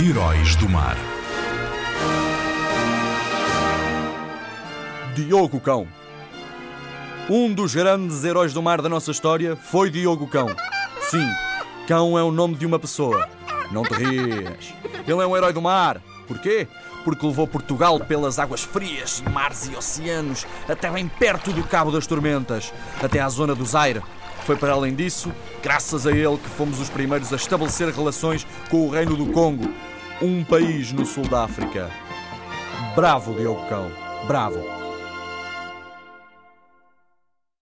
Heróis do Mar. Diogo Cão. Um dos grandes heróis do mar da nossa história foi Diogo Cão. Sim, Cão é o nome de uma pessoa. Não te rias. Ele é um herói do mar. Porquê? Porque levou Portugal pelas águas frias, mares e oceanos, até bem perto do Cabo das Tormentas, até à zona do Zaire. Foi para além disso, graças a ele, que fomos os primeiros a estabelecer relações com o Reino do Congo, um país no sul da África. Bravo, Diogo Cão. Bravo.